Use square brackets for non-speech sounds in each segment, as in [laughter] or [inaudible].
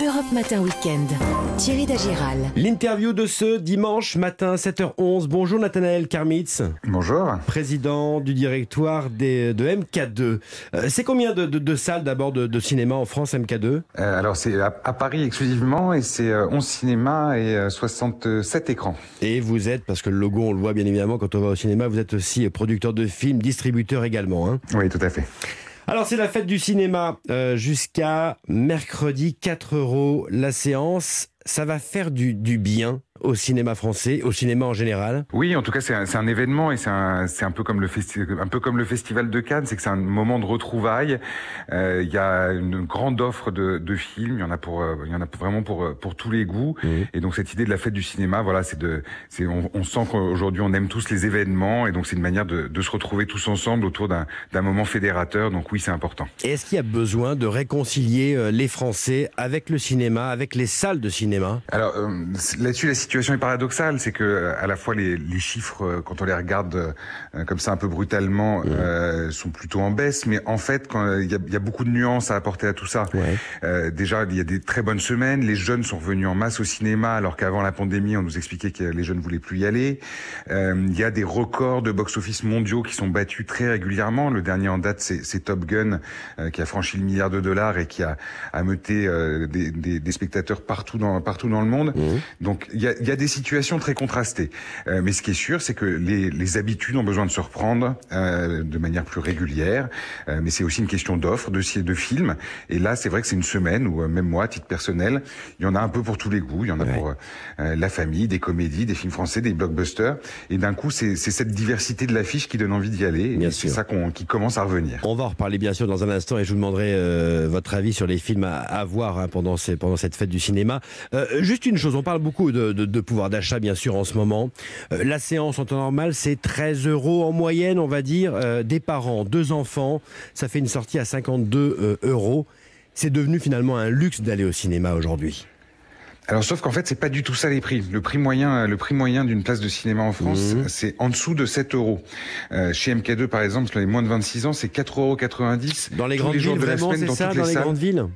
Europe Matin Weekend. Thierry Dagiral. L'interview de ce dimanche matin, 7h11. Bonjour Nathanaël Karmitz. Bonjour. Président du directoire des, de MK2. Euh, c'est combien de, de, de salles d'abord de, de, cinéma en France, MK2 euh, Alors c'est à, à, Paris exclusivement et c'est 11 cinémas et 67 écrans. Et vous êtes, parce que le logo on le voit bien évidemment quand on va au cinéma, vous êtes aussi producteur de films, distributeur également. Hein? Oui, tout à fait. Alors c'est la fête du cinéma euh, jusqu'à mercredi 4 euros la séance. Ça va faire du, du bien au cinéma français, au cinéma en général? Oui, en tout cas, c'est un, un, événement et c'est un, un, peu comme le un peu comme le festival de Cannes, c'est que c'est un moment de retrouvailles. Euh, il y a une grande offre de, de, films, il y en a pour, euh, il y en a vraiment pour euh, pour tous les goûts. Mmh. Et donc cette idée de la fête du cinéma, voilà, c'est de, c'est on, on, sent qu'aujourd'hui on aime tous les événements et donc c'est une manière de, de, se retrouver tous ensemble autour d'un moment fédérateur. Donc oui, c'est important. Est-ce qu'il y a besoin de réconcilier les Français avec le cinéma, avec les salles de cinéma? Alors là-dessus, la situation est paradoxale, c'est que à la fois les, les, chiffres, quand on les regarde euh, comme ça un peu brutalement, ouais. euh, sont plutôt en baisse, mais en fait, il y a, y a, beaucoup de nuances à apporter à tout ça. Ouais. Euh, déjà, il y a des très bonnes semaines. Les jeunes sont revenus en masse au cinéma, alors qu'avant la pandémie, on nous expliquait que les jeunes voulaient plus y aller. Euh, il y a des records de box-office mondiaux qui sont battus très régulièrement. Le dernier en date, c'est Top Gun, euh, qui a franchi le milliard de dollars et qui a ameuté des, des, des, spectateurs partout dans partout dans le monde. Mmh. Donc il y a, y a des situations très contrastées. Euh, mais ce qui est sûr, c'est que les, les, habitudes ont besoin de se reprendre euh, de manière plus régulière. Euh, mais c'est aussi une question d'offres, de, de films. Et là, c'est vrai que c'est une semaine où, même moi, à titre personnel, il y en a un peu pour tous les goûts. Il y en a ouais. pour la famille, des comédies, des films français, des blockbusters. Et d'un coup, c'est cette diversité de l'affiche qui donne envie d'y aller. Bien et c'est ça qu'on qui commence à revenir. On va en reparler bien sûr dans un instant et je vous demanderai votre avis sur les films à, à voir hein, pendant, ces, pendant cette fête du cinéma. Juste une chose, on parle beaucoup de, de, de pouvoir d'achat bien sûr en ce moment. Euh, la séance en temps normal c'est 13 euros en moyenne on va dire. Euh, des parents, deux enfants, ça fait une sortie à 52 euh, euros. C'est devenu finalement un luxe d'aller au cinéma aujourd'hui. Alors sauf qu'en fait c'est pas du tout ça les prix. Le prix moyen, le prix moyen d'une place de cinéma en France, mmh. c'est en dessous de 7 euros. Euh, chez MK2 par exemple, sur les moins de 26 ans, c'est 4,90 euros. Dans les grandes les villes, vraiment, c'est ça, dans les salles. grandes villes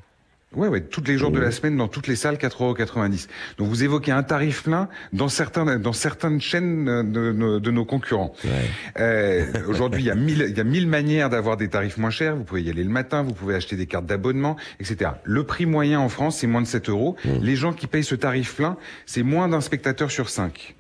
Ouais, ouais, tous les jours mmh. de la semaine dans toutes les salles 4,90 Donc vous évoquez un tarif plein dans certains dans certaines chaînes de, de, de nos concurrents. Ouais. Euh, Aujourd'hui, il y a mille il y a mille manières d'avoir des tarifs moins chers. Vous pouvez y aller le matin, vous pouvez acheter des cartes d'abonnement, etc. Le prix moyen en France, c'est moins de 7 euros. Mmh. Les gens qui payent ce tarif plein, c'est moins d'un spectateur sur 5.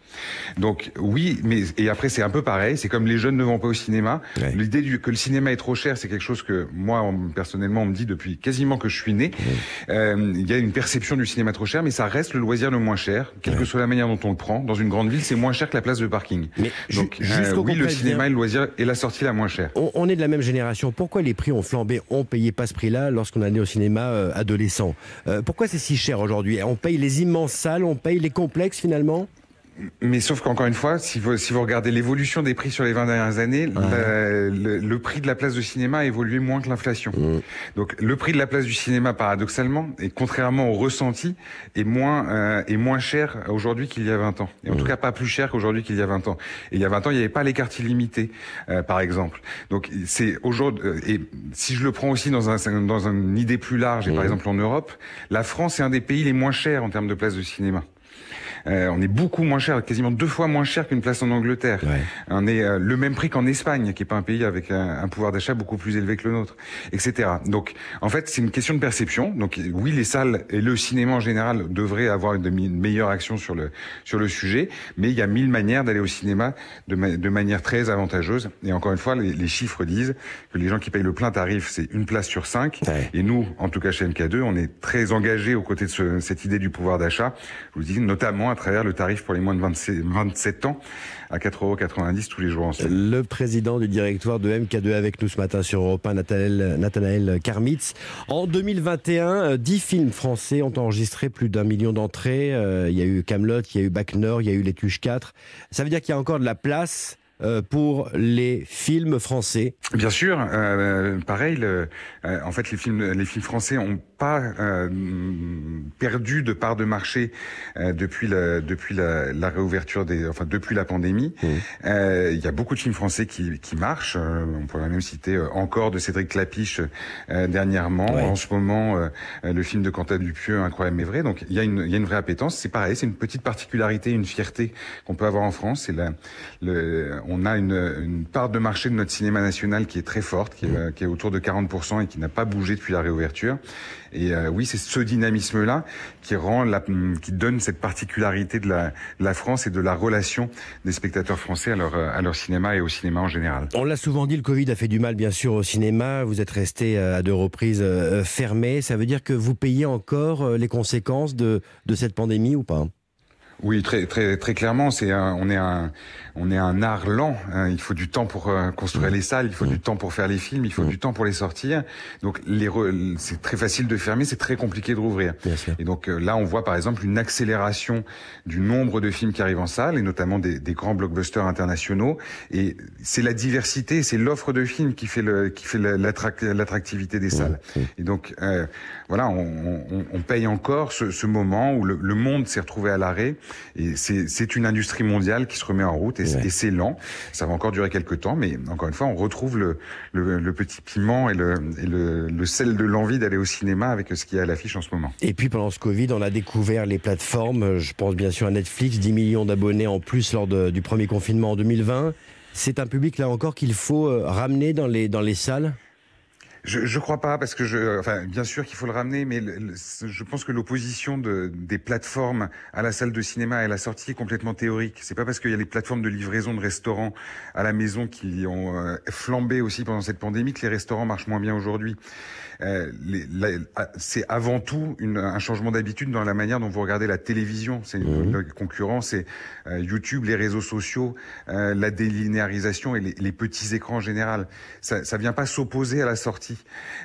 Donc oui, mais et après c'est un peu pareil. C'est comme les jeunes ne vont pas au cinéma. Ouais. L'idée que le cinéma est trop cher, c'est quelque chose que moi on, personnellement on me dit depuis quasiment que je suis né. Ouais. Euh, il y a une perception du cinéma trop cher, mais ça reste le loisir le moins cher, quelle ouais. que soit la manière dont on le prend. Dans une grande ville, c'est moins cher que la place de parking. Mais Donc euh, oui, le cinéma et le loisir est la sortie la moins chère. On, on, est de la même génération. Pourquoi les prix ont flambé On payait pas ce prix-là lorsqu'on allait au cinéma euh, adolescent? Pourquoi c'est si cher aujourd'hui? On paye les immenses salles, on paye les complexes finalement? Mais sauf qu'encore une fois, si vous, si vous regardez l'évolution des prix sur les 20 dernières années, ouais. la, le, le, prix de la place de cinéma a évolué moins que l'inflation. Mmh. Donc le prix de la place du cinéma, paradoxalement, et contrairement au ressenti, est moins, euh, est moins cher aujourd'hui qu'il y a 20 ans. Et en mmh. tout cas pas plus cher qu'aujourd'hui qu'il y a 20 ans. Et il y a 20 ans, il n'y avait pas les cartes illimitées, euh, par exemple. Donc c'est aujourd'hui, euh, et si je le prends aussi dans, un, dans une idée plus large, et mmh. par exemple en Europe, la France est un des pays les moins chers en termes de places de cinéma. Euh, on est beaucoup moins cher, quasiment deux fois moins cher qu'une place en Angleterre. Ouais. On est euh, le même prix qu'en Espagne, qui est pas un pays avec un, un pouvoir d'achat beaucoup plus élevé que le nôtre, etc. Donc, en fait, c'est une question de perception. Donc, oui, les salles et le cinéma en général devraient avoir une, une meilleure action sur le sur le sujet, mais il y a mille manières d'aller au cinéma de, ma de, manière très avantageuse. Et encore une fois, les, les, chiffres disent que les gens qui payent le plein tarif, c'est une place sur cinq. Ouais. Et nous, en tout cas chez MK2, on est très engagés aux côtés de ce, cette idée du pouvoir d'achat. Je vous dis notamment à travers le tarif pour les moins de 27, 27 ans à 4,90 euros tous les jours en semaine. Le président du directoire de MK2 avec nous ce matin sur Europe 1, Nathanaël, Karmitz. En 2021, 10 films français ont enregistré plus d'un million d'entrées. Euh, il y a eu Camelot, il y a eu Bac Nord, il y a eu Les Tuches 4. Ça veut dire qu'il y a encore de la place euh, pour les films français Bien sûr, euh, pareil. Le, euh, en fait, les films, les films français ont pas euh, perdu de part de marché euh, depuis la, depuis la, la, réouverture des, enfin depuis la pandémie. Mmh. Euh, il y a beaucoup de films français qui, qui marchent. Euh, on pourrait même citer encore de Cédric Clapiche dernièrement. Ouais. En ce moment, le film de Quentin Dupieux, Incroyable mais vrai. Donc il y a une, il y a une vraie appétence. C'est pareil, c'est une petite particularité, une fierté qu'on peut avoir en France. C'est la, le, on a une, une, part de marché de notre cinéma national qui est très forte, qui est, mmh. qui est autour de 40% et qui n'a pas bougé depuis la réouverture. Et euh, oui, c'est ce dynamisme-là qui rend, la, qui donne cette particularité de la, de la, France et de la relation des spectateurs français à leur, à leur cinéma et au cinéma en général. On l'a souvent dit, le Covid a fait du mal, bien sûr, au cinéma. Vous êtes resté euh, à deux reprises euh, fermé. Ça veut dire que vous payez encore les conséquences de, de cette pandémie ou pas? Oui, très très très clairement, c'est on est un on est un art lent. Hein. Il faut du temps pour euh, construire les salles, il faut du temps pour faire les films, il faut du temps pour les sortir. Donc les c'est très facile de fermer, c'est très compliqué de rouvrir. Et donc euh, là, on voit par exemple une accélération du nombre de films qui arrivent en salle et notamment des, des grands blockbusters internationaux. Et c'est la diversité, c'est l'offre de films qui fait le qui fait l'attractivité des salles. Et donc euh, voilà, on, on, on, paye encore ce, ce moment où le, le monde s'est retrouvé à l'arrêt et c'est une industrie mondiale qui se remet en route et, ouais. c'est lent. Ça va encore durer quelques temps, mais encore une fois, on retrouve le, le, le petit piment et le, et le, le sel de l'envie d'aller au cinéma avec ce qui est à l'affiche en ce moment. Et puis pendant ce Covid, on a découvert les plateformes. Je pense bien sûr à Netflix, 10 millions d'abonnés en plus lors de, du premier confinement en 2020. C'est un public là encore qu'il faut euh, ramener dans les, dans les salles? Je, je crois pas parce que je, enfin, bien sûr qu'il faut le ramener, mais le, le, je pense que l'opposition de, des plateformes à la salle de cinéma et à la sortie est complètement théorique. C'est pas parce qu'il y a les plateformes de livraison de restaurants à la maison qui ont euh, flambé aussi pendant cette pandémie que les restaurants marchent moins bien aujourd'hui. Euh, c'est avant tout une, un changement d'habitude dans la manière dont vous regardez la télévision. C'est mmh. le concurrent, c'est euh, YouTube, les réseaux sociaux, euh, la délinéarisation et les, les, petits écrans en général. Ça, ça vient pas s'opposer à la sortie.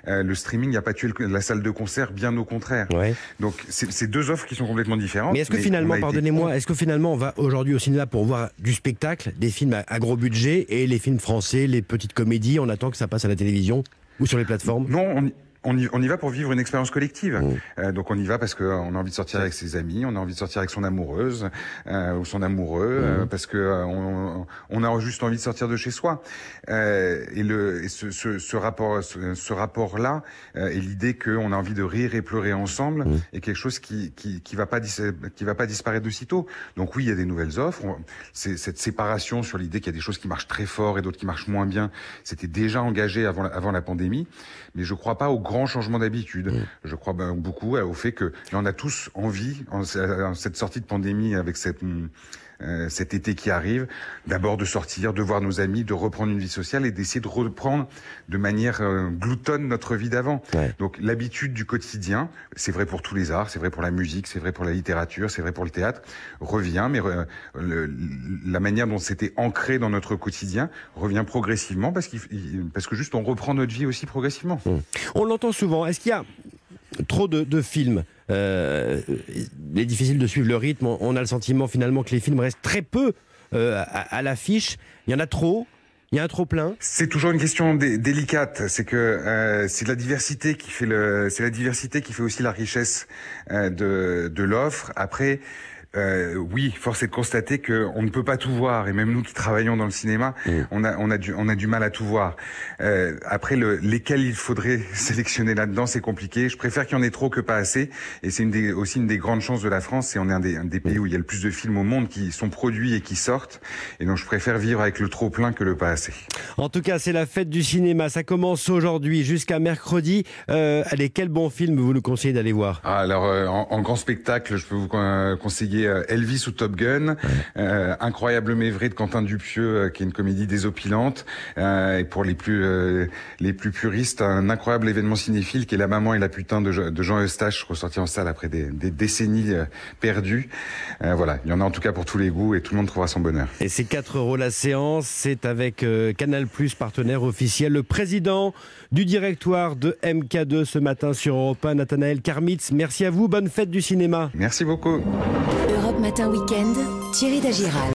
Euh, le streaming n'a pas tué le, la salle de concert, bien au contraire. Ouais. Donc c'est deux offres qui sont complètement différentes. Mais est-ce que finalement, pardonnez-moi, est-ce que finalement on va aujourd'hui au cinéma pour voir du spectacle, des films à, à gros budget et les films français, les petites comédies, on attend que ça passe à la télévision ou sur les plateformes? Non, on, on y, on y, va pour vivre une expérience collective. Mmh. Euh, donc on y va parce qu'on a envie de sortir avec ses amis, on a envie de sortir avec son amoureuse euh, ou son amoureux, mmh. euh, parce que euh, on, on, a juste envie de sortir de chez soi. Euh, et, le, et ce, ce, ce, rapport, ce, ce rapport-là, euh, et l'idée qu'on a envie de rire et pleurer ensemble, mmh. est quelque chose qui, qui, qui va pas qui va pas disparaître de sitôt. Donc oui, il y a des nouvelles offres. C'est cette séparation sur l'idée qu'il y a des choses qui marchent très fort et d'autres qui marchent moins bien. C'était déjà engagé avant la, avant la pandémie, mais je crois pas au grand changement d'habitude. Mmh. Je crois ben, beaucoup au fait que on a tous envie, en, en cette sortie de pandémie, avec cette euh, cet été qui arrive, d'abord de sortir, de voir nos amis, de reprendre une vie sociale et d'essayer de reprendre de manière euh, gloutonne notre vie d'avant. Ouais. Donc l'habitude du quotidien, c'est vrai pour tous les arts, c'est vrai pour la musique, c'est vrai pour la littérature, c'est vrai pour le théâtre, revient, mais euh, le, la manière dont c'était ancré dans notre quotidien revient progressivement parce, que juste on reprend notre vie aussi progressivement. Mmh. On l'entend souvent. Est-ce qu'il y a trop de, de films euh, il est difficile de suivre le rythme. On a le sentiment finalement que les films restent très peu euh, à, l'affiche. Il y en a trop. Il y a un trop plein. C'est toujours une question dé délicate. C'est que euh, c'est la diversité qui fait le, c'est la diversité qui fait aussi la richesse euh, de, de l'offre. Après. Euh, oui, force est de constater que on ne peut pas tout voir, et même nous qui travaillons dans le cinéma, mmh. on a on a du on a du mal à tout voir. Euh, après, le, lesquels il faudrait [laughs] sélectionner là-dedans, c'est compliqué. Je préfère qu'il y en ait trop que pas assez, et c'est une des, aussi une des grandes chances de la France. C'est on est un des, un des pays où il y a le plus de films au monde qui sont produits et qui sortent, et donc je préfère vivre avec le trop plein que le pas assez. En tout cas, c'est la fête du cinéma. Ça commence aujourd'hui jusqu'à mercredi. Euh, allez, quel bon film vous nous conseillez d'aller voir? Ah, Alors, euh, en, en, grand spectacle, je peux vous conseiller euh, Elvis ou Top Gun, euh, Incroyable mais vrai de Quentin Dupieux, euh, qui est une comédie désopilante, et pour les plus les plus puristes, un incroyable événement cinéphile qui est La maman et la putain de, de Jean Eustache, ressorti en salle après des, des décennies perdues. voilà, il y en a en tout cas pour tous les goûts et tout le monde trouvera son bonheur. Et c'est 4 euros la séance, c'est avec Canal Plus, partenaire officiel, le président du directoire de MK2 ce matin sur Europe 1, Nathanaël Karmitz. Merci à vous, bonne fête du cinéma. Merci beaucoup. Matin Week-end, Thierry Dagiral.